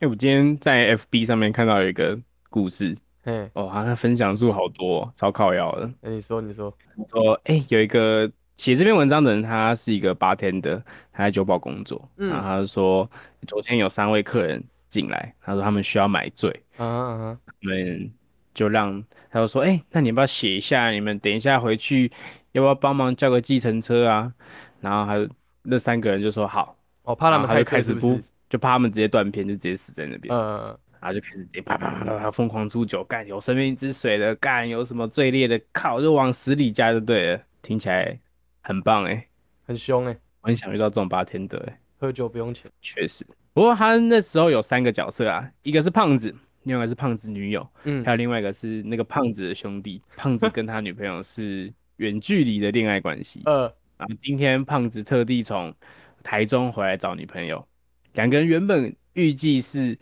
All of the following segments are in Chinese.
哎、我今天在 FB 上面看到有一个故事，嘿，哦，好像分享数好多哦，超靠要的。那你说你说，说，哎、有一个写这篇文章的人，他是一个 bartender，他在酒保工作，嗯然后他就说，昨天有三位客人进来，他说他们需要买醉，啊哈啊哈，我们就让他就说，哎、那你要不要写一下？你们等一下回去要不要帮忙叫个计程车啊？然后还有那三个人就说好，哦，怕他们然后他就开始不就怕他们直接断片，就直接死在那边。嗯，然后就开始直接啪啪啪啪啪疯狂出酒，干有生命之水的，干有什么最烈的，靠就往死里加就对了，听起来很棒哎，很凶哎，我很想遇到这种八天的哎，喝酒不用钱。确实。不过他那时候有三个角色啊，一个是胖子，另外一个是胖子女友，嗯还有另外一个是那个胖子的兄弟，胖子跟他女朋友是远距离的恋爱关系。呃，然后今天胖子特地从台中回来找女朋友，两个人原本预计是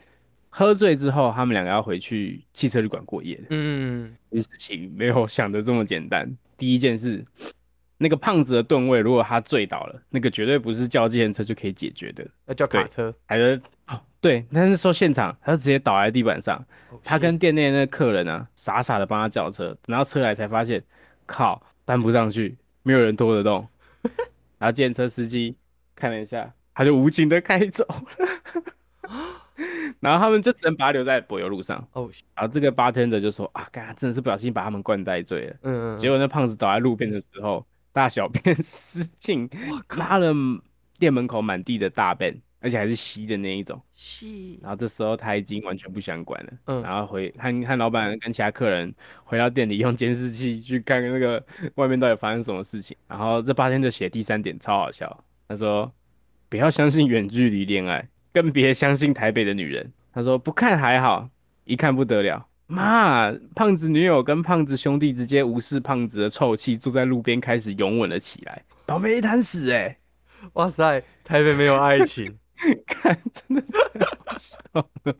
喝醉之后，他们两个要回去汽车旅馆过夜的。嗯，事情没有想的这么简单。第一件事，那个胖子的吨位，如果他醉倒了，那个绝对不是叫计程车就可以解决的。要叫卡车。还是哦，对，但是说现场，他就直接倒在地板上，哦他跟店内那个客人啊，傻傻的帮他叫车，等到车来才发现，靠，搬不上去，没有人拖得动。然后计程车司机看了一下，他就无情的开走了。然后他们就只能把他留在柏油路上。哦，然后这个 bartender 就说啊，干，真的是不小心把他们灌醉醉了。嗯嗯，结果那胖子倒在路边的时候，大小便失禁，拉了店门口满地的大便，而且还是稀的那一种。稀，然后这时候他已经完全不想管了，嗯然后回和和老板跟其他客人回到店里，用监视器去看那个外面到底发生什么事情。然后这八天就写第三点超好笑，他说不要相信远距离恋爱，更别相信台北的女人。他说不看还好，一看不得了。妈，胖子女友跟胖子兄弟直接无视胖子的臭气，坐在路边开始拥吻了起来，倒霉一滩屎哎、哇塞，台北没有爱情。看真的太好笑了。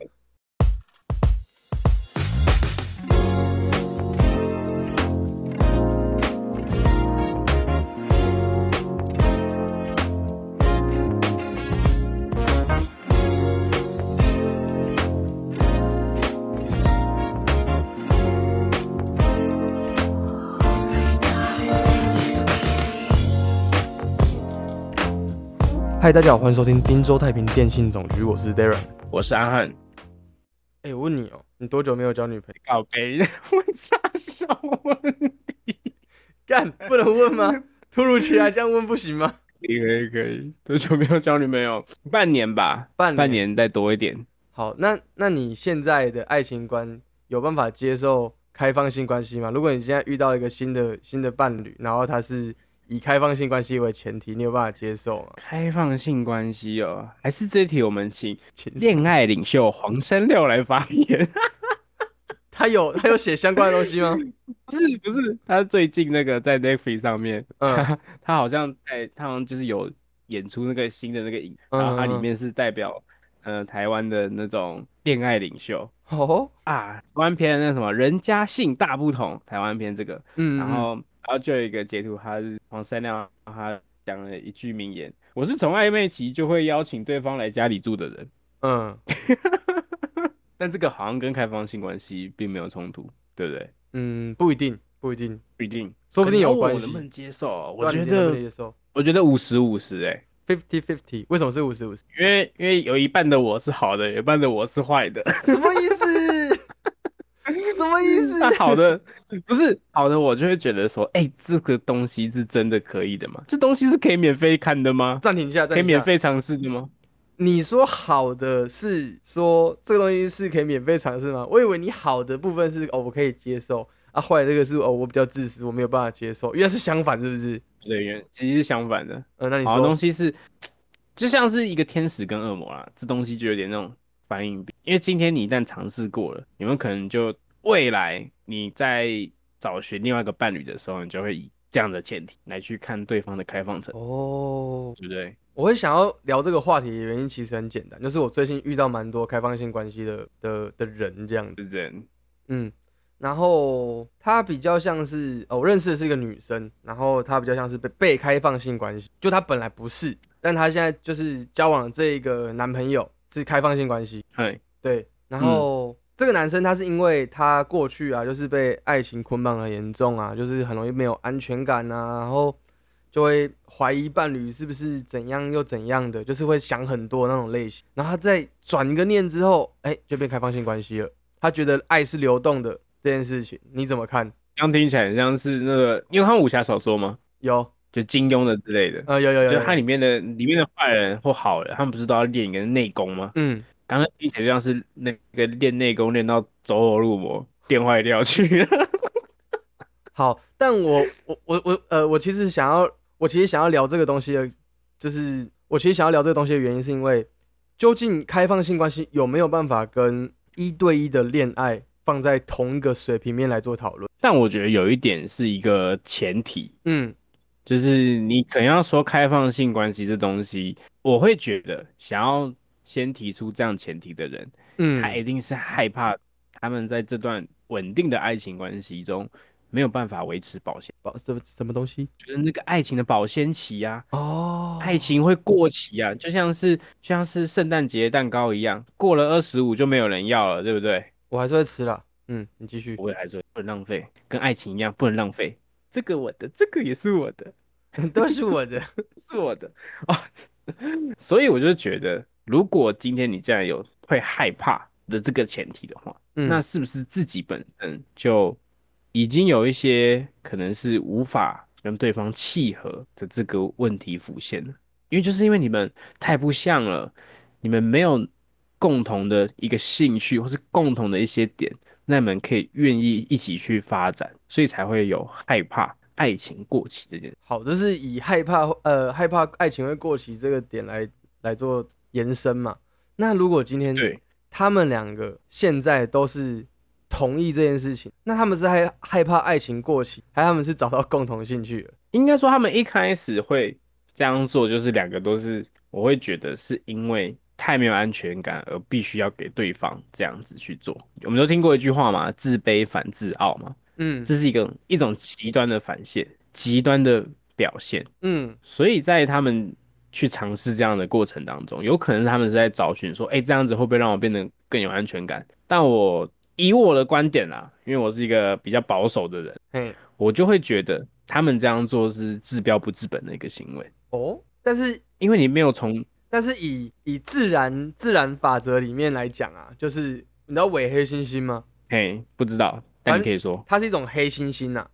嗨，大家好，欢迎收听滨州太平电信总局，我是 Darren。我是阿汉，哎、我问你哦、你多久没有交女朋友？告白问啥小问题？干，不能问吗？突如其来这样问不行吗？可以可以可以，多久没有交女朋友？半年吧，半年半年再多一点。好，那那你现在的爱情观有办法接受开放性关系吗？如果你现在遇到一个新的新的伴侣，然后他是以开放性关系为前提，你有办法接受吗？开放性关系哦，还是这题我们请请恋爱领袖黄山料来发言。他有他有写相关的东西吗？不是不是，他最近那个在 Netflix 上面，嗯。他他好像在他好像就是有演出那个新的那个影，然后他里面是代表呃台湾的那种恋爱领袖。哦，啊，台湾篇那什么人家性大不同，台湾篇这个，嗯，然后然后就有一个截图，他是黄三亮他讲了一句名言：我是从暧昧期就会邀请对方来家里住的人，嗯 但这个好像跟开放性关系并没有冲突，对不对？嗯，不一定，不一定，不一定，说不定有关系我能不能接受？我觉对啊你能不能得接受我觉得五十五十哎。fifty fifty，为什么是五十五十？因为因为有一半的我是好的，有一半的我是坏的。什么意思？什么意思？那好的不是好的，我就会觉得说，哎、这个东西是真的可以的吗？这东西是可以免费看的吗？暂停一下，暂可以。免费尝试的吗？你说好的是说这个东西是可以免费尝试吗？我以为你好的部分是哦我可以接受啊，坏的这个是哦我比较自私，我没有办法接受。原来是相反，是不是？对，原其实是相反的。呃，那你好的东，西是，就像是一个天使跟恶魔啦，这东西就有点那种反应比。因为今天你一旦尝试过了，有没有可能就未来你在找寻另外一个伴侣的时候，你就会以这样的前提来去看对方的开放程度，哦，对不对？我会想要聊这个话题的原因其实很简单，就是我最近遇到蛮多开放性关系的的的人这样子，人。嗯，然后他比较像是哦，我认识的是一个女生，然后她比较像是被被开放性关系，就她本来不是，但她现在就是交往的这一个男朋友是开放性关系，嗨，对，然后、这个男生他是因为他过去啊，就是被爱情捆绑很严重啊，就是很容易没有安全感啊，然后就会怀疑伴侣是不是怎样又怎样的，就是会想很多那种类型。然后他在转个念之后，哎、就变开放性关系了。他觉得爱是流动的这件事情，你怎么看？这样听起来很像是那个，因为看武侠小说吗？有，就金庸的之类的，呃，有有有有，就他里面的里面的坏人或好人，他们不是都要练一个内功吗？嗯，刚刚听起来就像是那个练内功练到走火入魔，变坏掉去了。好，但我我我我呃，我其实想要，我其实想要聊这个东西的，就是我其实想要聊这个东西的原因，是因为究竟开放性关系有没有办法跟一对一的恋爱放在同一个水平面来做讨论？但我觉得有一点是一个前提，嗯就是你可能要说开放性关系这东西，我会觉得想要先提出这样前提的人，嗯他嗯，一定是害怕他们在这段稳定的爱情关系中没有办法维持保鲜，保什么什么东西？就是那个爱情的保鲜期啊，哦，爱情会过期啊，就像是就像是圣诞节蛋糕一样，过了二十五就没有人要了，对不对？我还是会吃了。嗯，你继续。我也还是不能浪费，跟爱情一样不能浪费。这个我的，这个也是我的，都是我的。是我的 哦。所以我就觉得，如果今天你这样有会害怕的这个前提的话，嗯，那是不是自己本身就已经有一些可能是无法跟对方契合的这个问题浮现了？因为就是因为你们太不像了，你们没有共同的一个兴趣或是共同的一些点，那你们可以愿意一起去发展，所以才会有害怕爱情过期这件事。好，这是以害怕呃害怕爱情会过期这个点来来做延伸嘛。那如果今天对，他们两个现在都是同意这件事情，那他们是害害怕爱情过期，还是他们是找到共同兴趣了？应该说他们一开始会这样做，就是两个都是，我会觉得是因为太没有安全感而必须要给对方这样子去做。我们都听过一句话嘛，自卑反自傲嘛，嗯这是一个一种极端的反现，极端的表现。嗯所以在他们去尝试这样的过程当中，有可能是他们是在找寻说，哎、这样子会不会让我变得更有安全感？但我以我的观点啦，因为我是一个比较保守的人，嘿我就会觉得他们这样做是治标不治本的一个行为，哦，但是因为你没有从但是以以自然自然法则里面来讲啊，就是你知道伪黑猩猩吗？嘿不知道，但你可以说，它是一种黑猩猩呐，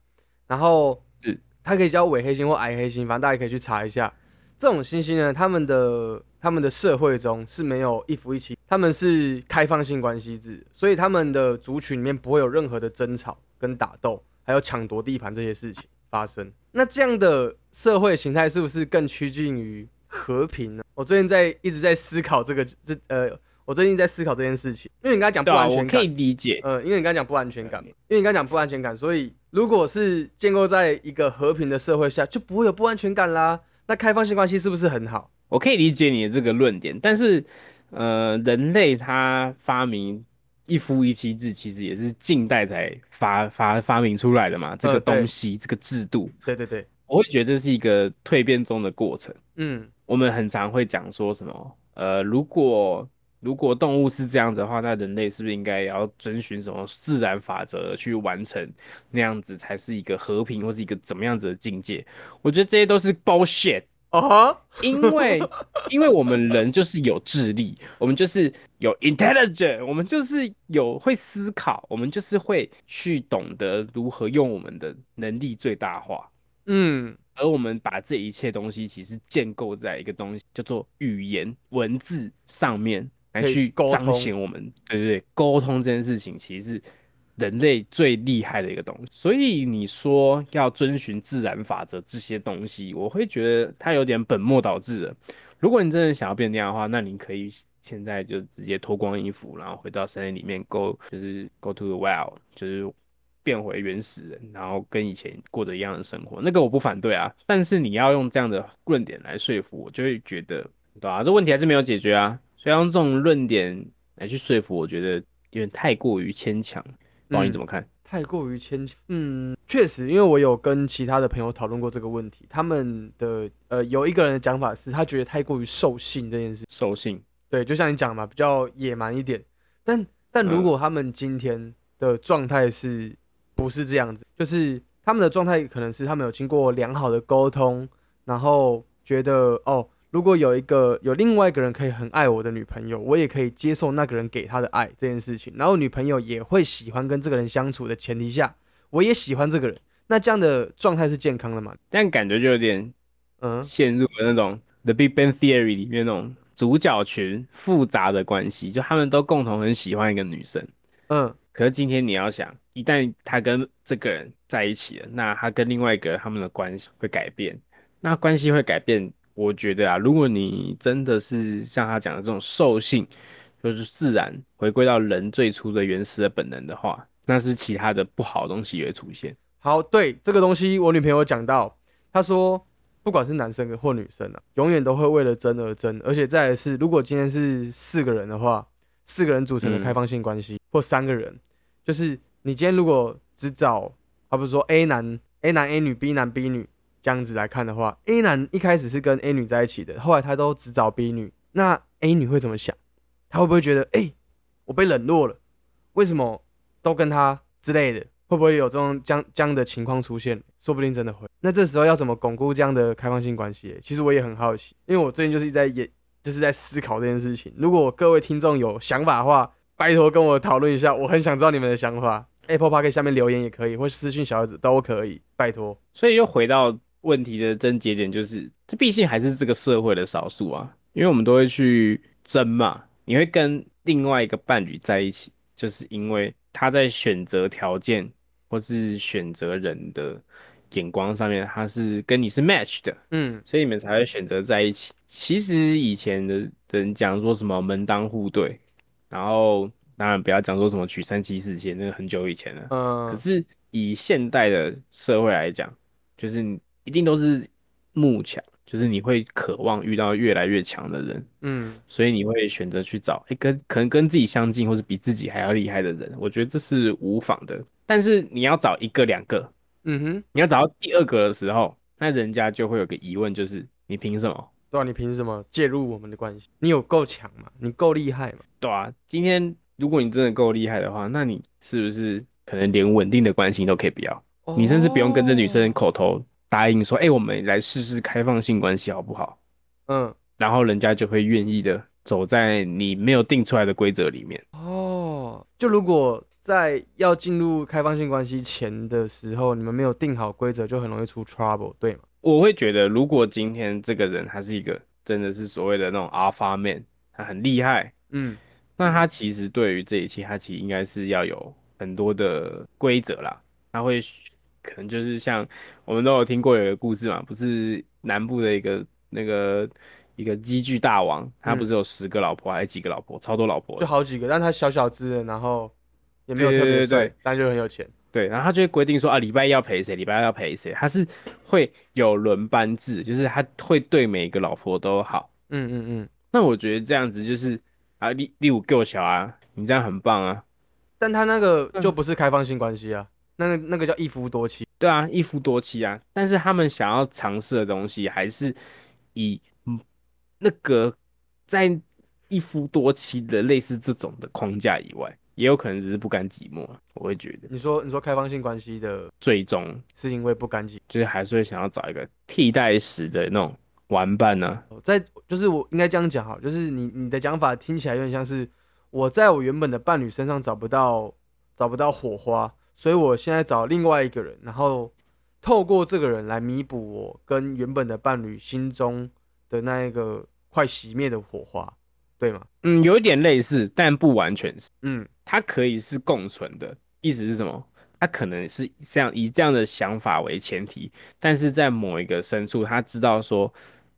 然后是它可以叫伪黑猩或矮黑猩，反正大家可以去查一下。这种猩猩呢，他们的他们的社会中是没有一夫一妻，他们是开放性关系制，所以他们的族群里面不会有任何的争吵跟打斗，还有抢夺地盘这些事情发生。那这样的社会形态是不是更趋近于和平呢？我最近在一直在思考这个这呃，我最近在思考这件事情，因为你刚才讲不安全感我可以，理解，呃，因为你刚才讲不安全感嘛，因为你刚才讲不安全感，所以如果是建构在一个和平的社会下，就不会有不安全感啦。那开放性关系是不是很好？我可以理解你的这个论点，但是呃，人类他发明一夫一妻制，其实也是近代才发发发明出来的嘛，这个东西，这个制度，对对对，我会觉得这是一个蜕变中的过程。嗯我们很常会讲说什么，呃，如果如果动物是这样子的话，那人类是不是应该也要遵循什么自然法则去完成那样子才是一个和平或是一个怎么样子的境界？我觉得这些都是 bullshit。哦哈，因为因为我们人就是有智力，我们就是有 intelligent，我们就是有会思考，我们就是会去懂得如何用我们的能力最大化。嗯而我们把这一切东西其实建构在一个东西叫做语言文字上面来去彰显我们对对对沟通这件事情，其实是人类最厉害的一个东西。所以你说要遵循自然法则这些东西，我会觉得它有点本末倒置了。如果你真的想要变那样的话，那你可以现在就直接脱光衣服，然后回到森林里面，go 就是 go to the wild，就是变回原始人，然后跟以前过着一样的生活，那个我不反对啊。但是你要用这样的论点来说服我，就会觉得，对啊，这问题还是没有解决啊。所以要用这种论点来去说服，我觉得有点太过于牵强。不知道你怎么看？太过于牵强。嗯，确实，因为我有跟其他的朋友讨论过这个问题，他们的呃有一个人的讲法是他觉得太过于兽性这件事。兽性，对，就像你讲嘛，比较野蛮一点。但但如嗯果他们今天的状态是不是这样子？就是他们的状态可能是他们有经过良好的沟通，然后觉得哦，如果有一个有另外一个人可以很爱我的女朋友，我也可以接受那个人给她的爱这件事情，然后女朋友也会喜欢跟这个人相处的前提下，我也喜欢这个人，那这样的状态是健康的吗？但感觉就有点嗯陷入了那种《The Big Bang Theory》里面那种主角群复杂的关系，就他们都共同很喜欢一个女生。嗯可是今天你要想，一旦他跟这个人在一起了，那他跟另外一个人他们的关系会改变。那关系会改变，我觉得啊，如果你真的是像他讲的这种兽性，就是自然回归到人最初的原始的本能的话，那是其他的不好的东西也会出现。好，对这个东西，我女朋友有讲到，她说，不管是男生或女生啊，永远都会为了争而争，而且再来是，如果今天是四个人的话，四个人组成的嗯开放性关系，或三个人，就是你今天如果只找，啊不是说 A 男 A 男 A 女 B 男 B 女这样子来看的话，A 男一开始是跟 A 女在一起的，后来他都只找 B 女，那 A 女会怎么想？她会不会觉得，哎、我被冷落了？为什么都跟他之类的？会不会有这种这样这样的情况出现？说不定真的会。那这时候要怎么巩固这样的开放性关系？其实我也很好奇，因为我最近就是一直在也就是在思考这件事情。如果各位听众有想法的话，拜托跟我讨论一下，我很想知道你们的想法。Apple Park 下面留言也可以，或私信小儿子都可以，拜托。所以又回到问题的症结点，就是这毕竟还是这个社会的少数啊，因为我们都会去争嘛。你会跟另外一个伴侣在一起，就是因为他在选择条件或是选择人的眼光上面，他是跟你是 match 的，嗯所以你们才会选择在一起。其实以前的人讲说什么门当户对，然后当然不要讲说什么娶三妻四妾，那个很久以前了。嗯可是以现代的社会来讲，就是你一定都是慕强，就是你会渴望遇到越来越强的人，嗯所以你会选择去找哎、跟可能跟自己相近或是比自己还要厉害的人。我觉得这是无妨的。但是你要找一个两个，嗯哼，你要找到第二个的时候，那人家就会有个疑问，就是你凭什么？对啊，你凭什么介入我们的关系？你有够强吗？你够厉害吗？对啊，今天如果你真的够厉害的话，那你是不是可能连稳定的关系都可以不要？你甚至不用跟这女生口头答应说，哎、我们来试试开放性关系好不好？嗯然后人家就会愿意的走在你没有定出来的规则里面。哦，就如果在要进入开放性关系前的时候，你们没有定好规则，就很容易出 trouble，对吗？我会觉得，如果今天这个人他是一个真的是所谓的那种 alpha man，他很厉害，嗯那他其实对于这一切，他其实应该是要有很多的规则啦。他会可能就是像我们都有听过有一个故事嘛，不是南部的一个那个一个机具大王，他不是有十个老婆还是几个老婆，超多老婆。就好几个，但他小小只的，然后也没有特别对但就很有钱。对，然后他就会规定说啊，礼拜一要陪谁，礼拜二要陪谁，他是会有轮班制，就是他会对每个老婆都好。嗯嗯嗯。那我觉得这样子就是啊，例例如够小啊，你这样很棒啊。但他那个嗯就不是开放性关系啊，那个那个叫一夫多妻。对啊，一夫多妻啊，但是他们想要尝试的东西还是以嗯那个在一夫多妻的类似这种的框架以外，也有可能只是不甘寂寞啊。我会觉得你说你说开放性关系的最终是因为不干净，就是还是会想要找一个替代时的那种玩伴呢、哦在就是我应该这样讲哈，就是你你的讲法听起来有点像是我在我原本的伴侣身上找不到找不到火花，所以我现在找另外一个人，然后透过这个人来弥补我跟原本的伴侣心中的那一个快熄灭的火花，对吗？嗯，有一点类似，但不完全是。嗯它可以是共存的，意思是什么？他可能是这样以这样的想法为前提，但是在某一个深处，他知道说，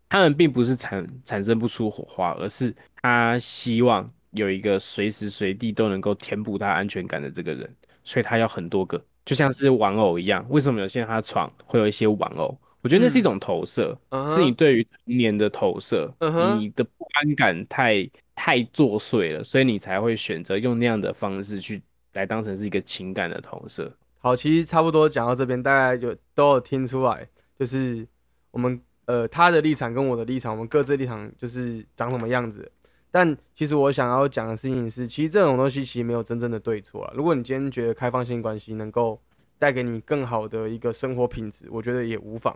他们并不是产产生不出火花，而是他希望有一个随时随地都能够填补他安全感的这个人，所以他要很多个，就像是玩偶一样。为什么有些人他床会有一些玩偶？我觉得那是一种投射，嗯是你对于童年的投射，嗯你的不安感太太作祟了，所以你才会选择用那样的方式去来当成是一个情感的投射。好，其实差不多讲到这边，大概就都有听出来，就是我们呃他的立场跟我的立场，我们各自立场就是长什么样子。但其实我想要讲的事情是，其实这种东西其实没有真正的对错啊。如果你今天觉得开放性关系能够带给你更好的一个生活品质，我觉得也无妨。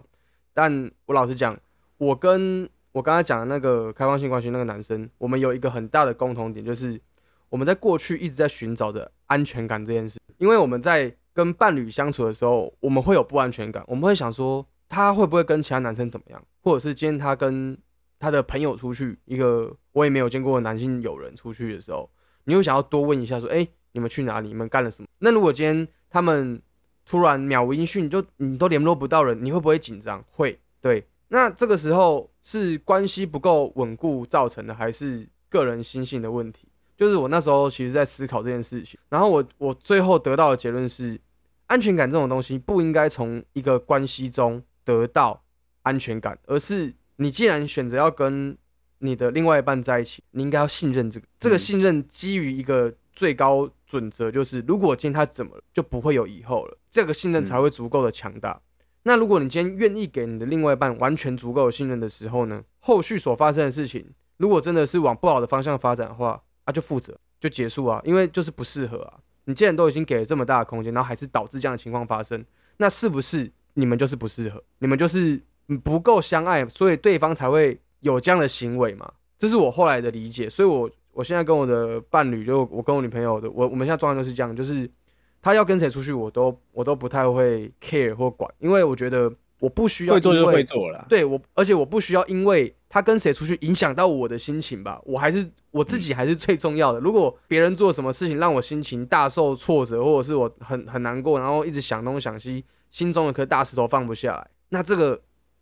但我老实讲，我跟我刚才讲的那个开放性关系那个男生，我们有一个很大的共同点，就是我们在过去一直在寻找着安全感这件事。因为我们在跟伴侣相处的时候，我们会有不安全感，我们会想说他会不会跟其他男生怎么样，或者是今天他跟他的朋友出去，一个我也没有见过的男性友人出去的时候，你会想要多问一下说，哎，你们去哪里？你们干了什么？那如果今天他们突然秒无音讯，就你都联络不到人，你会不会紧张？会，对。那这个时候是关系不够稳固造成的，还是个人心性的问题？就是我那时候其实在思考这件事情，然后我我最后得到的结论是，安全感这种东西不应该从一个关系中得到安全感，而是你既然选择要跟你的另外一半在一起，你应该要信任这个，这个信任基于一个最高准则，就是如果今天他怎么了，就不会有以后了，这个信任才会足够的强大。那如果你今天愿意给你的另外一半完全足够的信任的时候呢？后续所发生的事情，如果真的是往不好的方向发展的话，啊，就负责就结束啊，因为就是不适合啊。你既然都已经给了这么大的空间，然后还是导致这样的情况发生，那是不是你们就是不适合？你们就是不够相爱，所以对方才会有这样的行为嘛？这是我后来的理解。所以，我我现在跟我的伴侣，就我跟我女朋友的，我我们现在状态就是这样，就是。他要跟谁出去，我都我都不太会 care 或管，因为我觉得我不需要会做就会做了。对我，而且我不需要因为他跟谁出去影响到我的心情吧。我还是我自己还是最重要的。如果别人做什么事情让我心情大受挫折，或者是我很很难过，然后一直想东想西，心中有颗大石头放不下来，那这个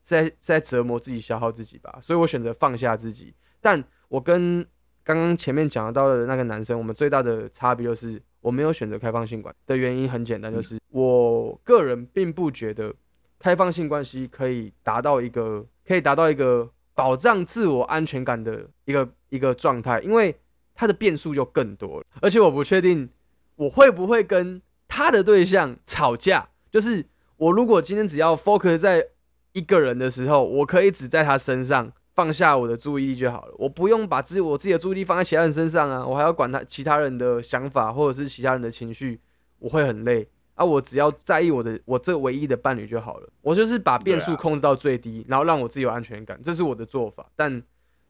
在在折磨自己、消耗自己吧。所以我选择放下自己。但我跟刚刚前面讲到的那个男生，我们最大的差别就是。我没有选择开放性关的原因很简单，就是我个人并不觉得开放性关系可以达到一个可以达到一个保障自我安全感的一个一个状态，因为它的变数就更多了，而且我不确定我会不会跟他的对象吵架。就是我如果今天只要 focus 在一个人的时候，我可以只在他身上。放下我的注意力就好了，我不用把自我自己的注意力放在其他人身上啊，我还要管他其他人的想法或者是其他人的情绪，我会很累啊。我只要在意我的我这唯一的伴侣就好了，我就是把变数控制到最低，然后让我自己有安全感，这是我的做法。但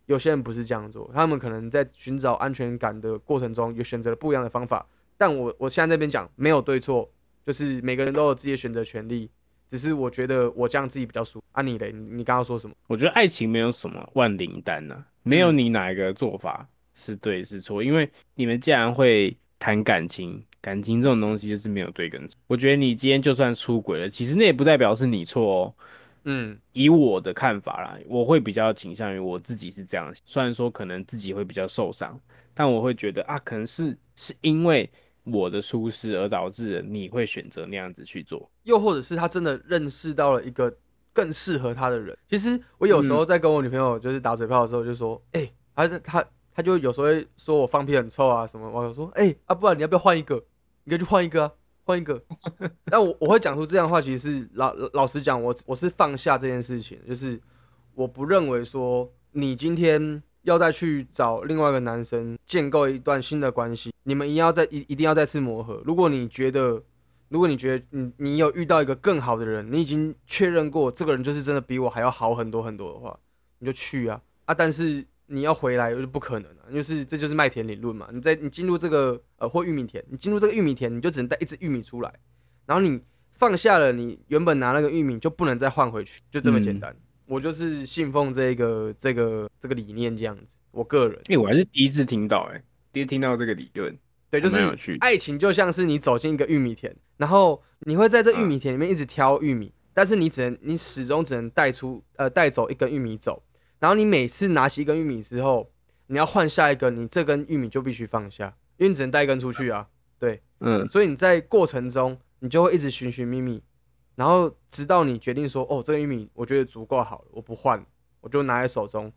有些人不是这样做，他们可能在寻找安全感的过程中，有选择了不一样的方法。但我我现在这边讲没有对错，就是每个人都有自己的选择权利。只是我觉得我这样自己比较舒服。啊，你嘞？你刚刚说什么？我觉得爱情没有什么万灵丹呐，没有你哪一个做法是对是错。因为你们既然会谈感情，感情这种东西就是没有对跟错。我觉得你今天就算出轨了，其实那也不代表是你错哦。嗯，以我的看法啦，我会比较倾向于我自己是这样。虽然说可能自己会比较受伤，但我会觉得啊，可能是是因为。我的舒适而导致你会选择那样子去做，又或者是他真的认识到了一个更适合他的人。其实我有时候在跟我女朋友就是打嘴炮的时候，就说：“哎，他他他就有时候会说我放屁很臭啊什么。”我友说：“哎啊，不然你要不要换一个？你可以去换一个啊，换一个。”那我我会讲出这样的话，其实是老老实讲，我我是放下这件事情，就是我不认为说你今天。要再去找另外一个男生建构一段新的关系，你们一定要再一一定要再次磨合。如果你觉得，如果你觉得你你有遇到一个更好的人，你已经确认过这个人就是真的比我还要好很多很多的话，你就去啊啊！但是你要回来就不可能了，就是这就是麦田理论嘛。你在你进入这个呃或玉米田，你进入这个玉米田，你就只能带一只玉米出来，然后你放下了你原本拿那个玉米，就不能再换回去，就这么简单。我就是信奉这个这个这个理念这样子，我个人，因为我还是第一次听到，哎，第一次听到这个理论，对，就是爱情就像是你走进一个玉米田，然后你会在这玉米田里面一直挑玉米，但是你只能你始终只能带出呃带走一根玉米走，然后你每次拿起一根玉米之后，你要换下一根，你这根玉米就必须放下，因为你只能带一根出去啊，对，嗯，所以你在过程中你就会一直寻寻觅觅。然后直到你决定说，哦，这个玉米我觉得足够好了，我不换，我就拿在手中，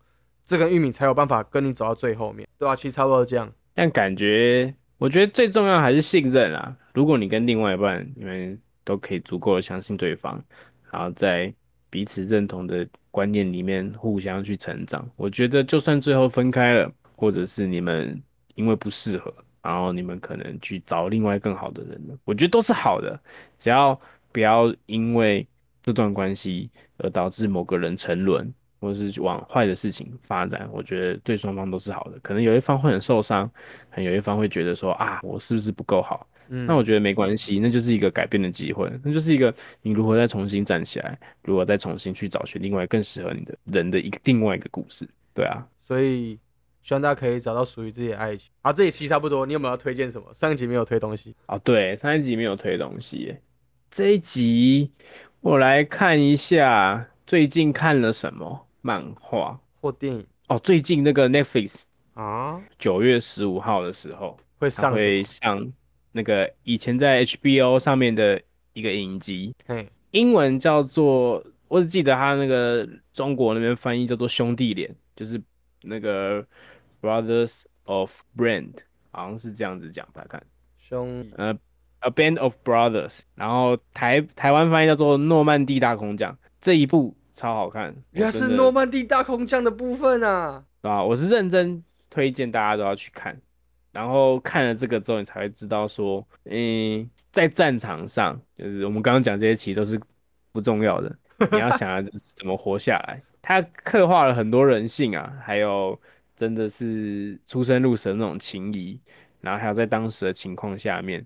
这根玉米才有办法跟你走到最后面，对啊，其实差不多这样。但感觉，我觉得最重要还是信任啊。如果你跟另外一半，你们都可以足够的相信对方，然后在彼此认同的观念里面互相去成长，我觉得就算最后分开了。或者是你们因为不适合，然后你们可能去找另外更好的人了，我觉得都是好的，只要不要因为这段关系而导致某个人沉沦。或者是往坏的事情发展，我觉得对双方都是好的。可能有一方会很受伤，可能有一方会觉得说啊，我是不是不够好？嗯，那我觉得没关系，那就是一个改变的机会，那就是一个你如何再重新站起来，如何再重新去找寻另外更适合你的人的一个另外一个故事。对啊，所以希望大家可以找到属于自己的爱情。啊，这一期差不多，你有没有要推荐什么？上一集没有推东西。哦，对，上一集没有推东西耶，这一集我来看一下最近看了什么。漫画。或电影。哦，最近那个 Netflix 啊，九月十五号的时候会上会上那个以前在 HBO 上面的一个影集，英文叫做我只记得他那个中国那边翻译叫做兄弟脸，就是那个 Brothers of Brand，好像是这样子讲，大家看兄呃 A Band of Brothers，然后台台湾翻译叫做诺曼底大空降这一部。超好看，原来是诺曼底大空降的部分啊！啊，我是认真推荐大家都要去看，然后看了这个之后，你才会知道说，嗯，在战场上，就是我们刚刚讲这些其实都是不重要的，你要想要 怎么活下来。他刻画了很多人性啊，还有真的是出生入死的那种情谊，然后还有在当时的情况下面，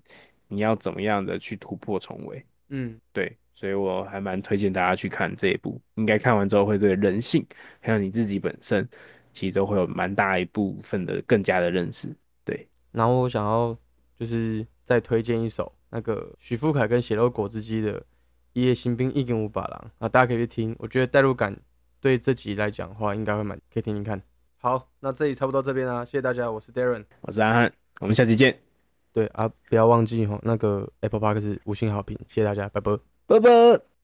你要怎么样的去突破重围？嗯，对。所以我还蛮推荐大家去看这一部，应该看完之后会对人性还有你自己本身，其实都会有蛮大一部分的更加的认识。对，然后我想要就是再推荐一首那个许富凯跟血肉果汁机的《一夜新兵一根五把郎》啊，大家可以去听，我觉得代入感对这集来讲的话应该会蛮可以听听看。好，那这里差不多这边啊，谢谢大家，我是 Darren，我是阿汉，我们下期见。对啊，不要忘记吼那个 Apple Park 是五星好评，谢谢大家，拜拜。拜拜。